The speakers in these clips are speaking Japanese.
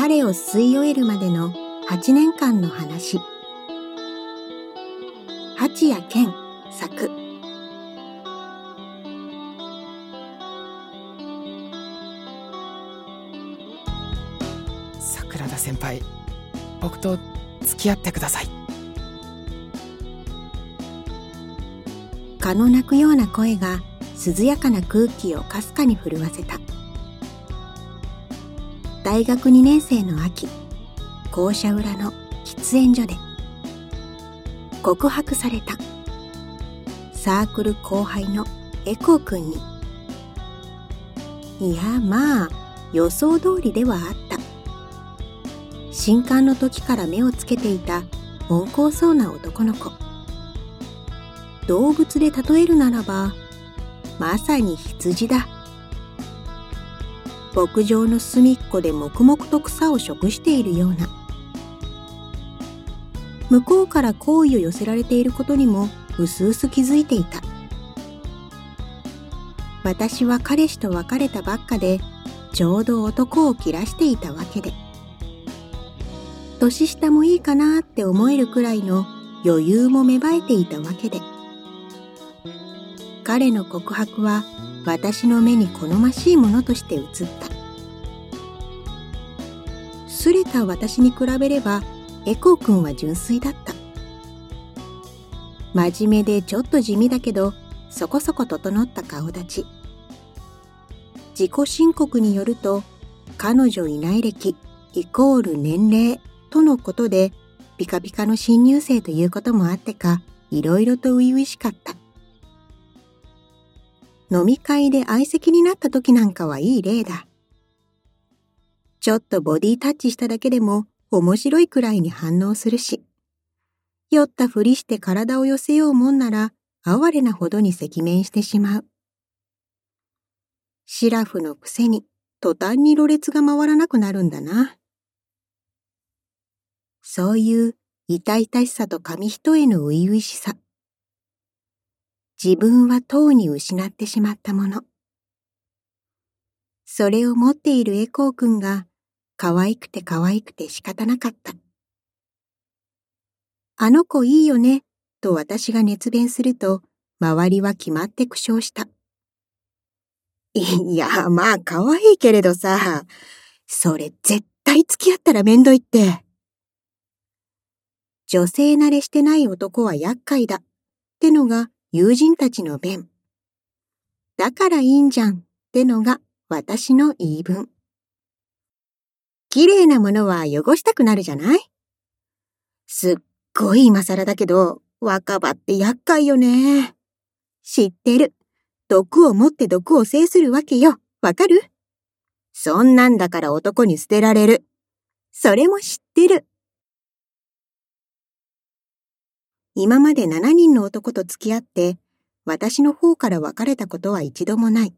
彼を吸い終えるまでの8年間の話。八谷健作。桜田先輩僕と付き合ってください。蚊の鳴くような声が涼やかな空気をかすかに震わせた大学2年生の秋校舎裏の喫煙所で告白された。サークル後輩のエコー君に。いやまあ予想通りではあった。新刊の時から目をつけていた温厚そうな男の子。動物で例えるならばまさに羊だ。牧場の隅っこで黙々と草を食しているような。向こうから好意を寄せられていることにもうすうす気づいていた。私は彼氏と別れたばっかでちょうど男を切らしていたわけで。年下もいいかなって思えるくらいの余裕も芽生えていたわけで。彼の告白は私の目に好ましいものとして映った。すれた私に比べればエコー君は純粋だった。真面目でちょっと地味だけどそこそこ整った顔立ち。自己申告によると彼女いない歴イコール年齢とのことでピカピカの新入生ということもあってかいろいろと初々しかった。飲み会で相席になった時なんかはいい例だ。ちょっとボディタッチしただけでも面白いくらいに反応するし酔ったふりして体を寄せようもんなら哀れなほどに赤面してしまうシラフのくせに途端にろれつが回らなくなるんだな。そういう痛々しさと紙一重の初々しさ。自分はとうに失ってしまったもの。それを持っているエコー君が可愛くて可愛くて仕方なかった。あの子いいよね、と私が熱弁すると、周りは決まって苦笑した。いや、まあ可愛いけれどさ、それ絶対付き合ったらめんどいって。女性慣れしてない男は厄介だ。ってのが友人たちの弁。だからいいんじゃん。ってのが私の言い分。綺麗なものは汚したくなるじゃない？すっごい今更だけど、若葉って厄介よね。知ってる。毒を持って毒を制するわけよ。わかる？そんなんだから男に捨てられる。それも知ってる。今まで7人の男と付き合って、私の方から別れたことは一度もない。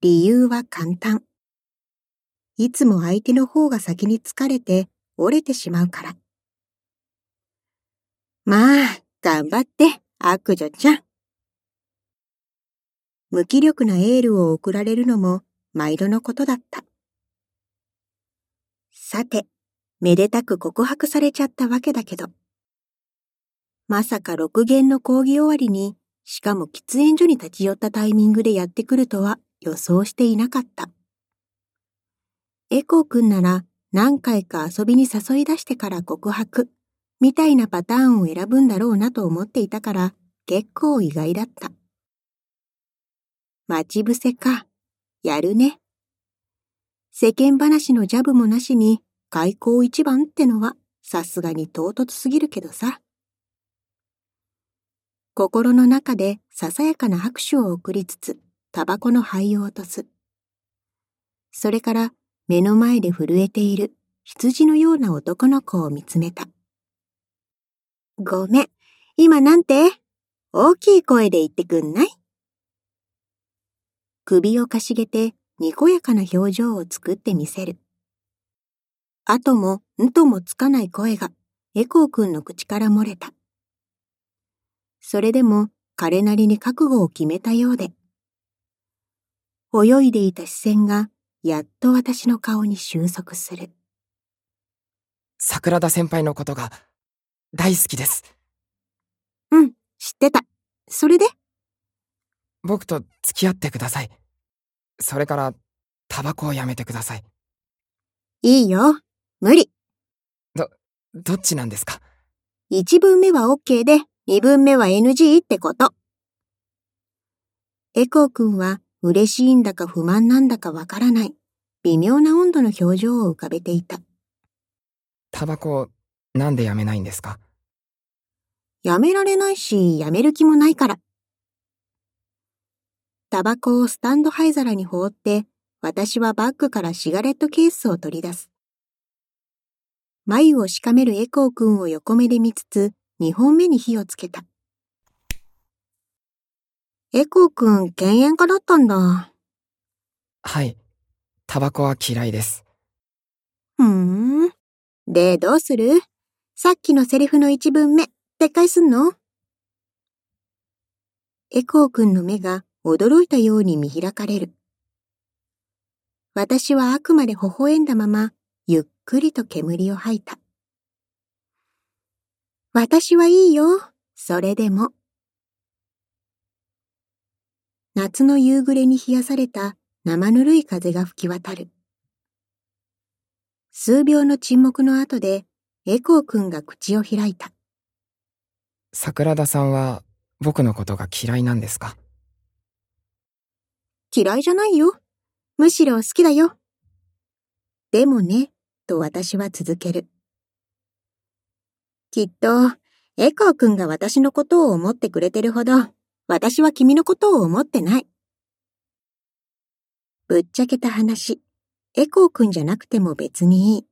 理由は簡単。いつも相手の方が先に疲れて折れてしまうから。まあ、頑張って、悪女ちゃん。無気力なエールを送られるのも毎度のことだった。さて、めでたく告白されちゃったわけだけど。まさか六弦の講義終わりに、しかも喫煙所に立ち寄ったタイミングでやってくるとは予想していなかった。エコーくんなら何回か遊びに誘い出してから告白、みたいなパターンを選ぶんだろうなと思っていたから結構意外だった。待ち伏せか。やるね。世間話のジャブもなしに開口一番ってのはさすがに唐突すぎるけどさ。心の中でささやかな拍手を送りつつ、タバコの灰を落とす。それから目の前で震えている羊のような男の子を見つめた。ごめん、今なんて？大きい声で言ってくんない？首をかしげてにこやかな表情を作ってみせる。後もんともつかない声がエコーくんの口から漏れた。それでも彼なりに覚悟を決めたようで。泳いでいた視線がやっと私の顔に収束する。桜田先輩のことが大好きです。うん、知ってた。それで？僕と付き合ってください。それから、タバコをやめてください。いいよ。無理。どっちなんですか？一文目は OK で、二文目は NG ってこと。エコー君は嬉しいんだか不満なんだかわからない、微妙な温度の表情を浮かべていた。タバコ、なんでやめないんですか？やめられないし、やめる気もないから。タバコをスタンド灰皿に放って、私はバッグからシガレットケースを取り出す。眉をしかめるエコー君を横目で見つつ、二本目に火をつけた。エコー君、犬猿家だったんだ。はい。タバコは嫌いです。ふーん。で、どうする？さっきのセリフの一文目、撤回すんの？エコー君の目が驚いたように見開かれる。私はあくまで微笑んだまま、ゆっくりと煙を吐いた。私はいいよ、それでも。夏の夕暮れに冷やされた生ぬるい風が吹き渡る。数秒の沈黙の後で、エコー君が口を開いた。桜田さんは僕のことが嫌いなんですか？嫌いじゃないよ。むしろ好きだよ。でもね、と私は続ける。きっと、エコー君が私のことを思ってくれてるほど、私は君のことを思ってない。ぶっちゃけた話、エコー君じゃなくても別にいい。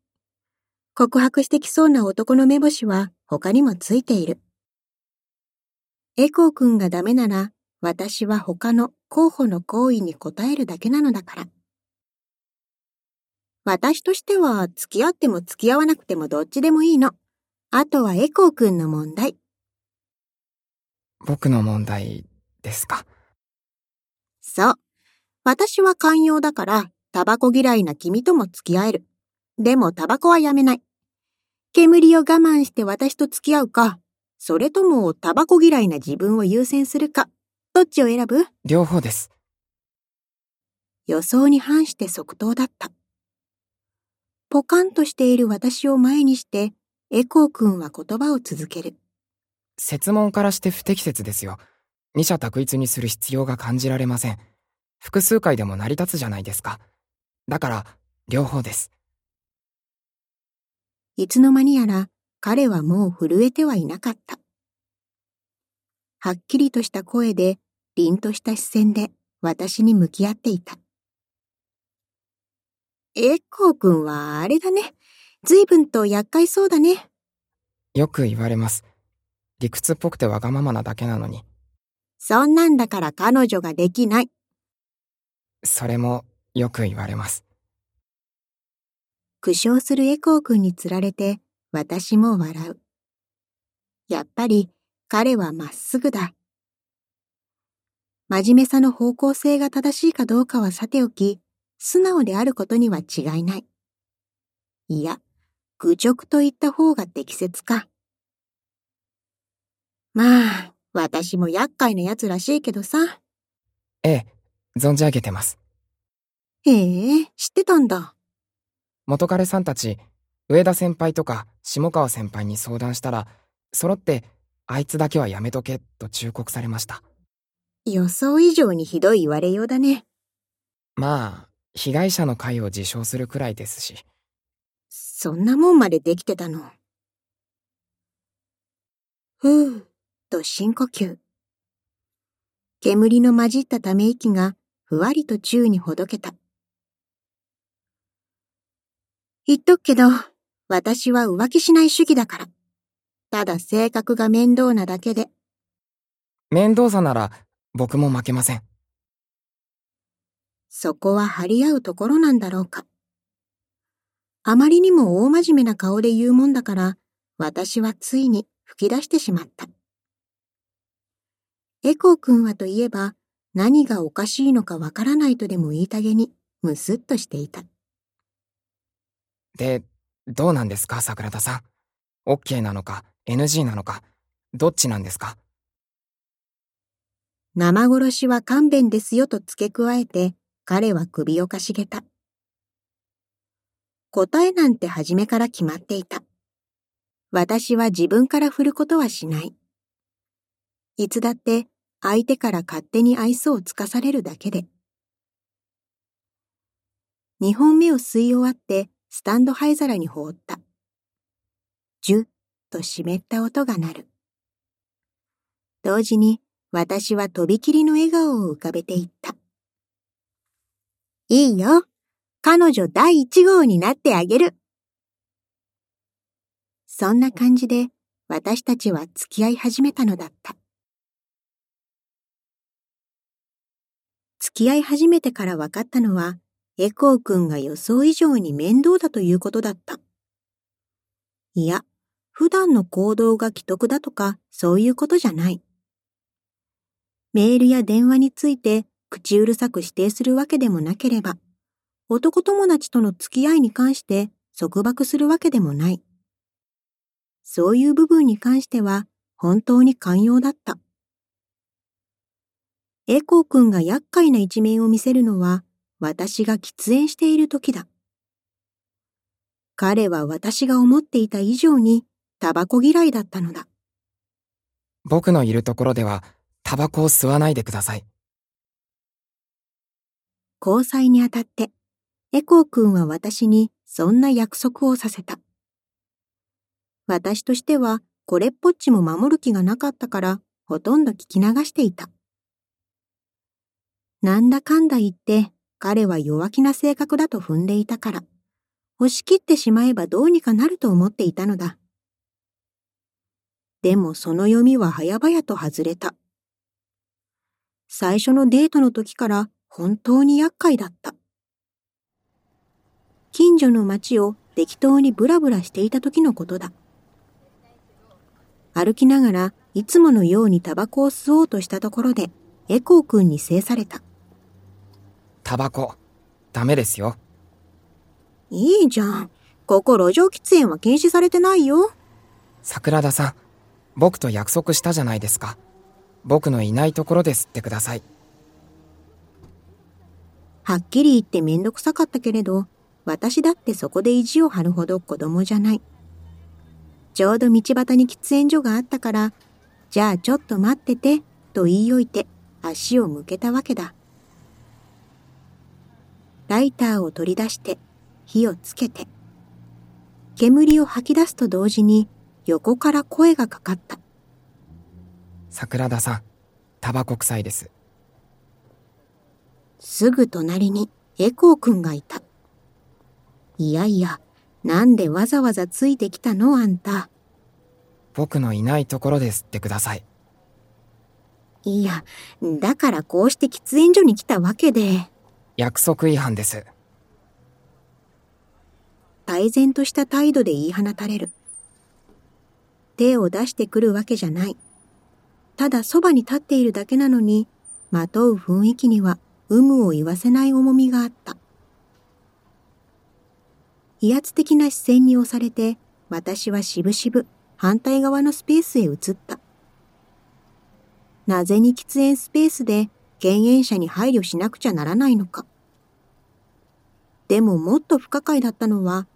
告白してきそうな男の目星は他にもついている。エコー君がダメなら、私は他の候補の行為に応えるだけなのだから。私としては付き合っても付き合わなくてもどっちでもいいの。あとはエコー君の問題。僕の問題ですか？そう。私は寛容だから、タバコ嫌いな君とも付き合える。でもタバコはやめない。煙を我慢して私と付き合うか、それともタバコ嫌いな自分を優先するか、どっちを選ぶ？両方です。予想に反して即答だった。ポカンとしている私を前にして、エコー君は言葉を続ける。設問からして不適切ですよ。二者択一にする必要が感じられません。複数回でも成り立つじゃないですか。だから、両方です。いつの間にやら彼はもう震えてはいなかった。はっきりとした声で、凛とした視線で私に向き合っていた。エコー君はあれだね。随分と厄介そうだね。よく言われます。理屈っぽくてわがままなだけなのに。そんなんだから彼女ができない。それもよく言われます。苦笑するエコー君につられて私も笑う。やっぱり彼はまっすぐだ。真面目さの方向性が正しいかどうかはさておき、素直であることには違いない。いや、愚直と言った方が適切か。まあ、私も厄介な奴らしいけどさ。ええ、存じ上げてます。へえ、知ってたんだ。元彼さんたち、上田先輩とか下川先輩に相談したら、揃って、あいつだけはやめとけ、と忠告されました。予想以上にひどい言われようだね。まあ、被害者の会を自称するくらいですし。そんなもんまでできてたの。ふう、と深呼吸。煙の混じったため息がふわりと宙にほどけた。言っとくけど、私は浮気しない主義だから。ただ性格が面倒なだけで。面倒さなら、僕も負けません。そこは張り合うところなんだろうか。あまりにも大真面目な顔で言うもんだから、私はついに吹き出してしまった。エコー君はといえば、何がおかしいのかわからないとでも言いたげに、むすっとしていた。で、どうなんですか、桜田さん？OK なのか、NG なのか、どっちなんですか？生殺しは勘弁ですよと付け加えて、彼は首をかしげた。答えなんて初めから決まっていた。私は自分から振ることはしない。いつだって相手から勝手に愛想をつかされるだけで。二本目を吸い終わってスタンド灰皿に放った。ジュッと湿った音が鳴る。同時に私はとびきりの笑顔を浮かべていった。いいよ。彼女第一号になってあげる。そんな感じで私たちは付き合い始めたのだった。付き合い始めてから分かったのは、エコー君が予想以上に面倒だということだった。いや、普段の行動が既得だとか、そういうことじゃない。メールや電話について口うるさく指定するわけでもなければ、男友達との付き合いに関して束縛するわけでもない。そういう部分に関しては本当に寛容だった。エコー君が厄介な一面を見せるのは私が喫煙している時だ。彼は私が思っていた以上にタバコ嫌いだったのだ。僕のいるところではタバコを吸わないでください。交際にあたって、エコー君は私にそんな約束をさせた。私としてはこれっぽっちも守る気がなかったからほとんど聞き流していた。なんだかんだ言って彼は弱気な性格だと踏んでいたから、押し切ってしまえばどうにかなると思っていたのだ。でもその読みは早々と外れた。最初のデートの時から本当に厄介だった。近所の街を適当にブラブラしていた時のことだ。歩きながらいつものようにタバコを吸おうとしたところでエコー君に制された。タバコ、ダメですよ。いいじゃん。ここ路上喫煙は禁止されてないよ。桜田さん、僕と約束したじゃないですか。僕のいないところで吸ってください。はっきり言ってめんどくさかったけれど、私だってそこで意地を張るほど子供じゃない。ちょうど道端に喫煙所があったから、じゃあちょっと待ってて、と言いおいて足を向けたわけだ。ライターを取り出して火をつけて、煙を吐き出すと同時に横から声がかかった。桜田さん、タバコ臭いです。すぐ隣にエコー君がいた。いやいや、なんでわざわざついてきたのあんた。僕のいないところで吸ってください。いや、だからこうして喫煙所に来たわけで。約束違反です。泰然とした態度で言い放たれる。手を出してくるわけじゃない。ただそばに立っているだけなのに、まとう雰囲気には有無を言わせない重みがあった。威圧的な視線に押されて、私はしぶしぶ反対側のスペースへ移った。なぜに喫煙スペースで敬遠者に配慮しなくちゃならないのか。でももっと不可解だったのは、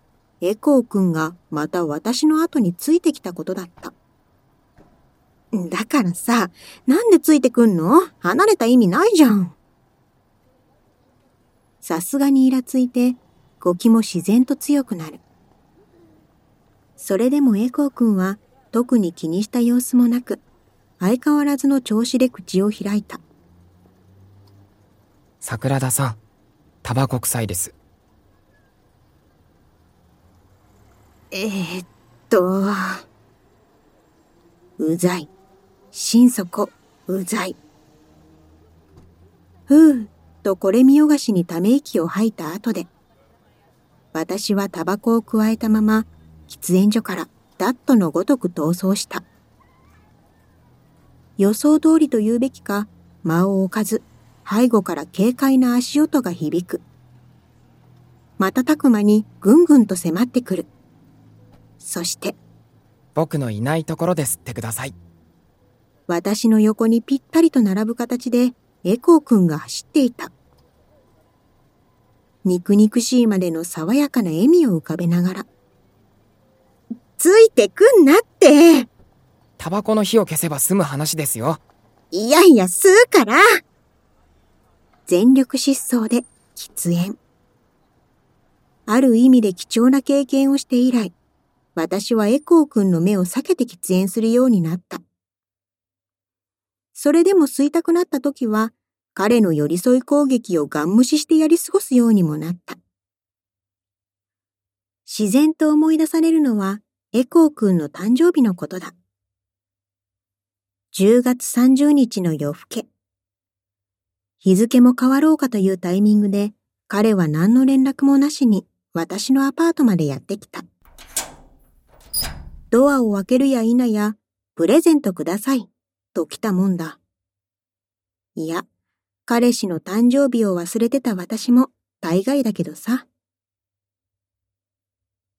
エコー君がまた私の後についてきたことだった。だからさ、なんでついてくんの？離れた意味ないじゃん。さすがにイラついて、語気も自然と強くなる。それでもエコー君は特に気にした様子もなく、相変わらずの調子で口を開いた。桜田さん、タバコ臭いです。えー、っと、うざい。心底うざい。ふう、とこれ見よがしにため息を吐いた後で、私はタバコを加えたまま、喫煙所からダットのごとく逃走した。予想通りと言うべきか、間を置かず、背後から軽快な足音が響く。瞬く間にぐんぐんと迫ってくる。そして、僕のいないところで吸ってください。私の横にぴったりと並ぶ形でエコーくんが走っていた。肉肉しいまでの爽やかな笑みを浮かべながら。ついてくんなってタバコの火を消せば済む話ですよ。いやいや、吸うから全力疾走で喫煙。ある意味で貴重な経験をして以来、私はエコーくんの目を避けて喫煙するようになった。それでも吸いたくなった時は、彼の寄り添い攻撃をガン無視してやり過ごすようにもなった。自然と思い出されるのは、エコーくんの誕生日のことだ。10月30日の夜更け。日付も変わろうかというタイミングで、彼は何の連絡もなしに私のアパートまでやってきた。ドアを開けるや否や、プレゼントください、と来たもんだ。いや、彼氏の誕生日を忘れてた私も大概だけどさ。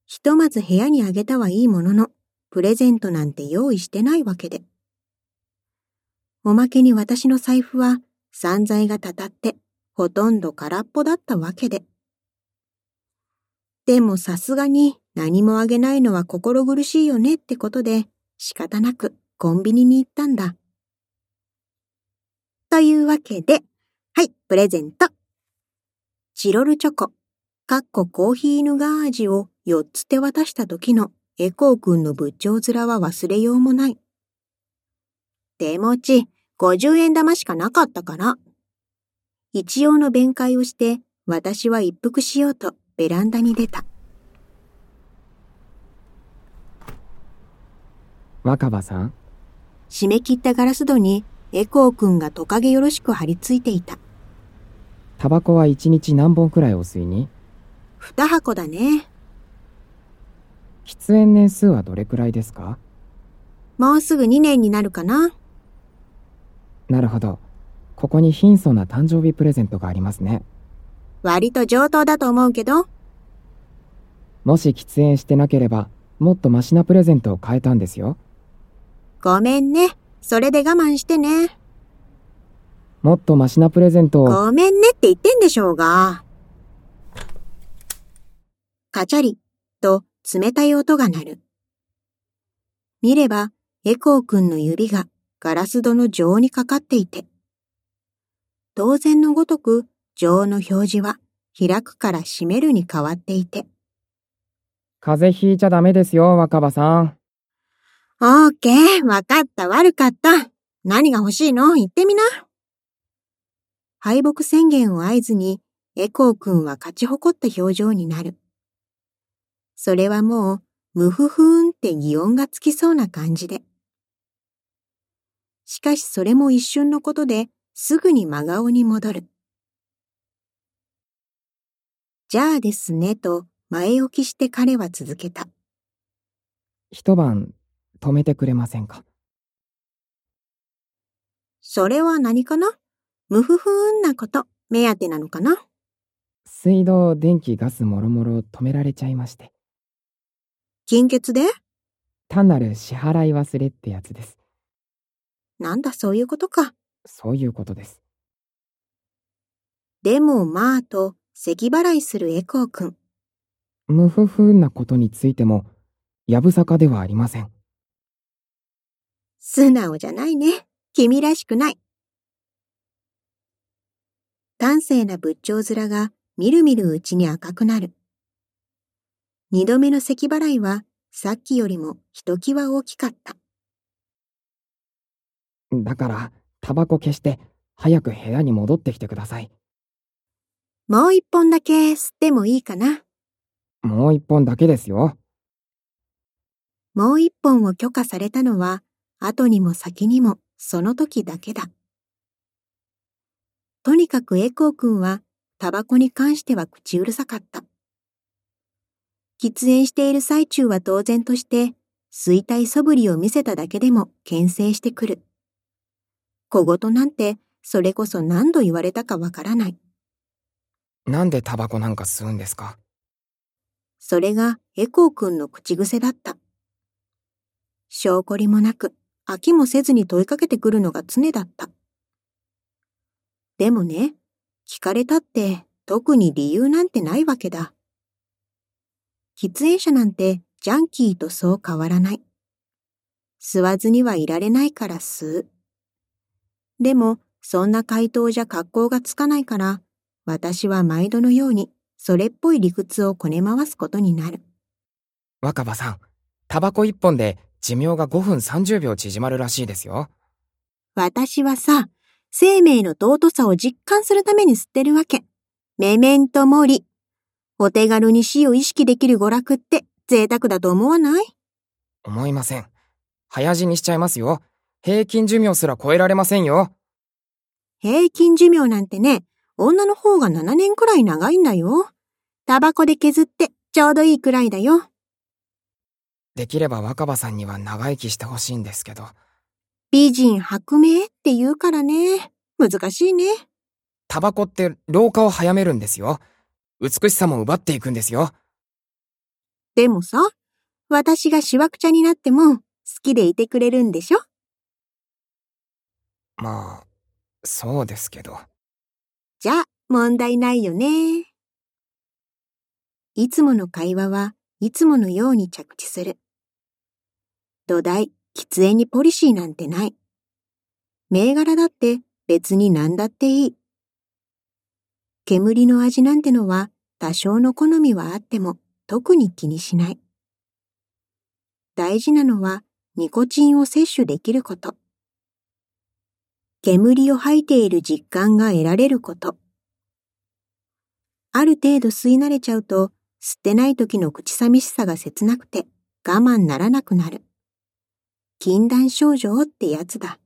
ひとまず部屋にあげたはいいものの、プレゼントなんて用意してないわけで。おまけに私の財布は散財がたたってほとんど空っぽだったわけで。でもさすがに何もあげないのは心苦しいよねってことで仕方なくコンビニに行ったんだ。というわけで、はい、プレゼント。チロルチョコ、かっこコーヒーヌガー味を4つ手渡した時のエコーくんの仏頂面は忘れようもない。手持ち50円玉しかなかったから。一応の弁解をして私は一服しようとベランダに出た。若葉さん、締め切ったガラス戸にエコーくんがトカゲよろしく張り付いていた。タバコは一日何本くらいお吸いに？二箱だね。喫煙年数はどれくらいですか？もうすぐ2年になるかな。なるほど。ここに貧相な誕生日プレゼントがありますね。割と上等だと思うけど、もし喫煙してなければ、もっとマシなプレゼントを買えたんですよ。ごめんね。それで我慢してね。もっとマシなプレゼントを。ごめんねって言ってんでしょうが。カチャリと冷たい音が鳴る。見れば、エコーくんの指がガラス戸の錠にかかっていて、当然のごとく錠の表示は開くから閉めるに変わっていて、風邪ひいちゃダメですよ、若葉さん。オーケー、わかった、悪かった。何が欲しいの？言ってみな。敗北宣言を合図に、エコーくんは勝ち誇った表情になる。それはもう、ムフフーンって擬音がつきそうな感じで。しかしそれも一瞬のことで、すぐに真顔に戻る。じゃあですね、と前置きして彼は続けた。一晩、止めてくれませんかそれは何かな？ムフフーンなこと、目当てなのかな？水道、電気、ガスもろもろ止められちゃいまして。金欠で？単なる支払い忘れってやつです。なんだそういうことか。そういうことです。でもまあと、咳払いするエコーくん。無夫婦なことについても、やぶさかではありません。素直じゃないね。君らしくない。端正な仏頂面がみるみるうちに赤くなる。二度目の咳払いはさっきよりもひときわ大きかった。だから、タバコ消して、早く部屋に戻ってきてください。もう一本だけ吸ってもいいかな？もう一本だけですよ。もう一本を許可されたのは、後にも先にもその時だけだ。とにかくエコー君は、タバコに関しては口うるさかった。喫煙している最中は当然として、吸いたい素振りを見せただけでも牽制してくる。小言なんて、それこそ何度言われたかわからない。なんでタバコなんか吸うんですか？それがエコー君の口癖だった。証拠りもなく、飽きもせずに問いかけてくるのが常だった。でもね、聞かれたって特に理由なんてないわけだ。喫煙者なんてジャンキーとそう変わらない。吸わずにはいられないから吸う。でも、そんな回答じゃ格好がつかないから、私は毎度のようにそれっぽい理屈をこね回すことになる。若葉さん、タバコ一本で寿命が5分30秒縮まるらしいですよ。私はさ、生命の尊さを実感するために吸ってるわけ。メメントモリ。お手軽に死を意識できる娯楽って贅沢だと思わない？思いません。早死にしちゃいますよ。平均寿命すら超えられませんよ。平均寿命なんてね、女の方が7年くらい長いんだよ。タバコで削ってちょうどいいくらいだよ。できれば若葉さんには長生きしてほしいんですけど。美人薄命って言うからね。難しいね。タバコって老化を早めるんですよ。美しさも奪っていくんですよ。でもさ、私がしわくちゃになっても好きでいてくれるんでしょ？まあ、そうですけど。じゃあ、問題ないよね。いつもの会話はいつものように着地する。土台、喫煙にポリシーなんてない。銘柄だって別に何だっていい。煙の味なんてのは多少の好みはあっても特に気にしない。大事なのはニコチンを摂取できること。煙を吐いている実感が得られること。ある程度吸い慣れちゃうと、吸ってない時の口寂しさが切なくて我慢ならなくなる。禁断症状ってやつだ。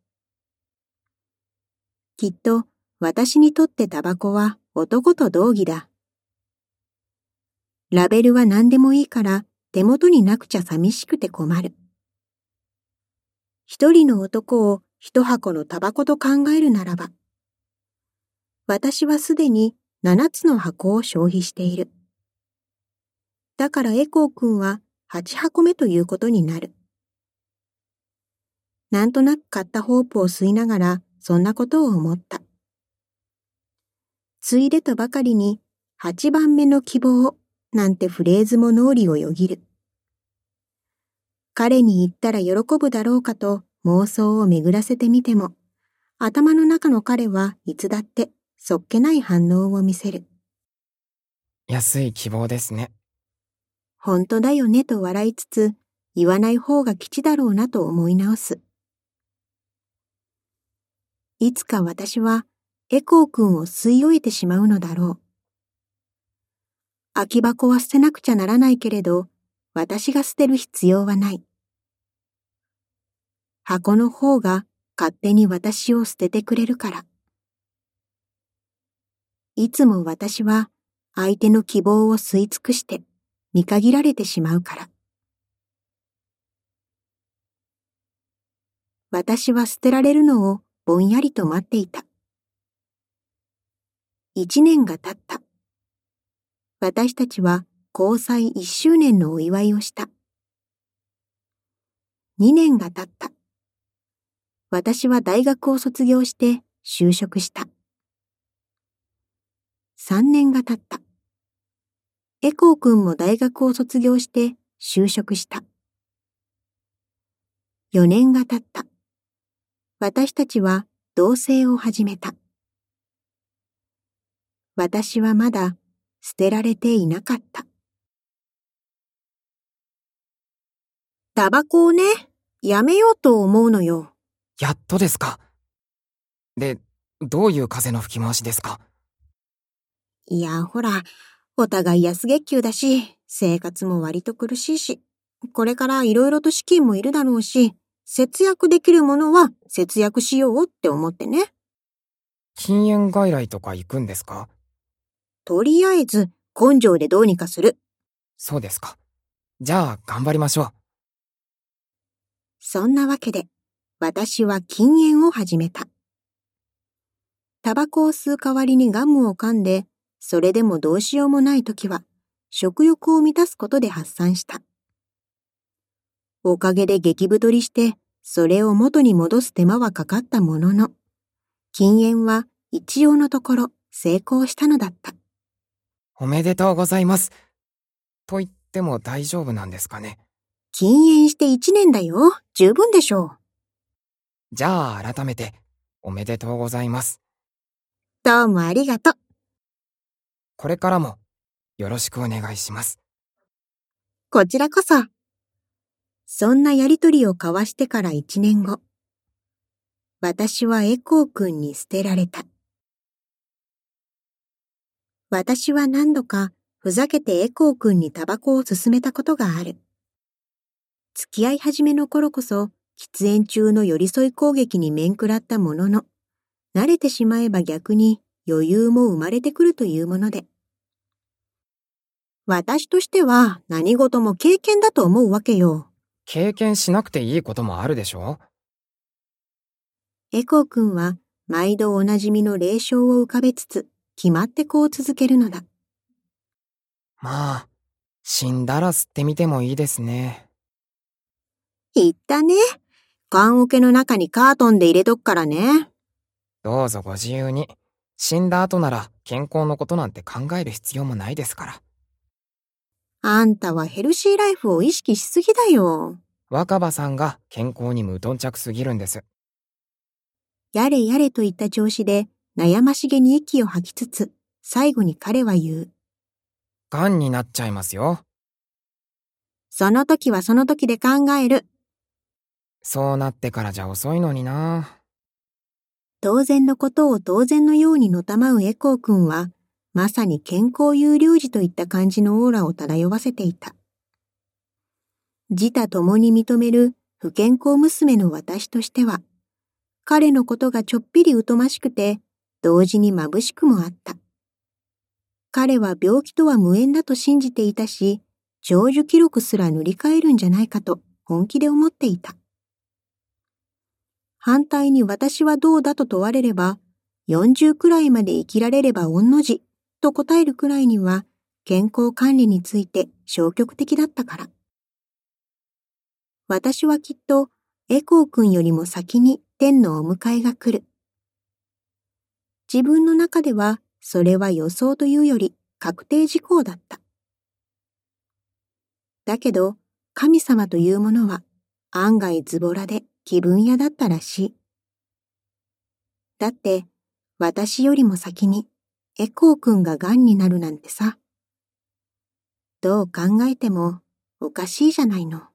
きっと私にとってタバコは男と同義だ。ラベルは何でもいいから手元になくちゃ寂しくて困る。一人の男を一箱のタバコと考えるならば、私はすでに七つの箱を消費している。だからエコー君は八箱目ということになる。なんとなく買ったホープを吸いながらそんなことを思った。ついでとばかりに八番目の希望なんてフレーズも脳裏をよぎる。彼に言ったら喜ぶだろうかと妄想を巡らせてみても、頭の中の彼はいつだってそっけない反応を見せる。安い希望ですね。本当だよねと笑いつつ、言わない方が吉だろうなと思い直す。いつか私はエコー君を吸い終えてしまうのだろう。空き箱は捨てなくちゃならないけれど、私が捨てる必要はない。箱の方が勝手に私を捨ててくれるから。いつも私は相手の希望を吸い尽くして見限られてしまうから。私は捨てられるのをぼんやりと待っていた。一年が経った。私たちは交際一周年のお祝いをした。二年が経った。私は大学を卒業して就職した。三年が経った。エコー君も大学を卒業して就職した。四年が経った。私たちは同棲を始めた。私はまだ捨てられていなかった。タバコをね、やめようと思うのよ。やっとですか。で、どういう風の吹き回しですか？いや、ほら、お互い安月給だし、生活も割と苦しいし、これから色々と資金もいるだろうし、節約できるものは節約しようって思ってね。禁煙外来とか行くんですか？とりあえず、根性でどうにかする。そうですか。じゃあ、頑張りましょう。そんなわけで、私は禁煙を始めた。タバコを吸う代わりにガムを噛んで、それでもどうしようもないときは、食欲を満たすことで発散した。おかげで激太りして、それを元に戻す手間はかかったものの、禁煙は一応のところ成功したのだった。おめでとうございます。と言っても大丈夫なんですかね。禁煙して一年だよ。十分でしょう。じゃあ改めて、おめでとうございます。どうもありがとう。これからも、よろしくお願いします。こちらこそ。そんなやりとりを交わしてから一年後、私はエコー君に捨てられた。私は何度かふざけてエコー君にタバコを勧めたことがある。付き合い始めの頃こそ、喫煙中の寄り添い攻撃に面食らったものの、慣れてしまえば逆に余裕も生まれてくるというもので。私としては何事も経験だと思うわけよ。経験しなくていいこともあるでしょ？エコー君は毎度おなじみの霊障を浮かべつつ、決まってこう続けるのだ。まあ、死んだら吸ってみてもいいですね。言ったね。缶桶の中にカートンで入れとくからね。どうぞご自由に。死んだ後なら健康のことなんて考える必要もないですから。あんたはヘルシーライフを意識しすぎだよ。若葉さんが健康に無頓着すぎるんです。やれやれといった調子で悩ましげに息を吐きつつ、最後に彼は言う。癌になっちゃいますよ。その時はその時で考える。そうなってからじゃ遅いのにな。当然のことを当然のようにのたまうエコー君は、まさに健康有料児といった感じのオーラを漂わせていた。自他共に認める不健康娘の私としては、彼のことがちょっぴり疎ましくて、同時に眩しくもあった。彼は病気とは無縁だと信じていたし、長寿記録すら塗り替えるんじゃないかと本気で思っていた。反対に私はどうだと問われれば、40くらいまで生きられれば御の字と答えるくらいには健康管理について消極的だったから。私はきっとエコー君よりも先に天のお迎えが来る。自分の中ではそれは予想というより確定事項だった。だけど神様というものは案外ズボラで気分屋だったらしい。だって、私よりも先にエコーくんが癌になるなんてさ。どう考えてもおかしいじゃないの。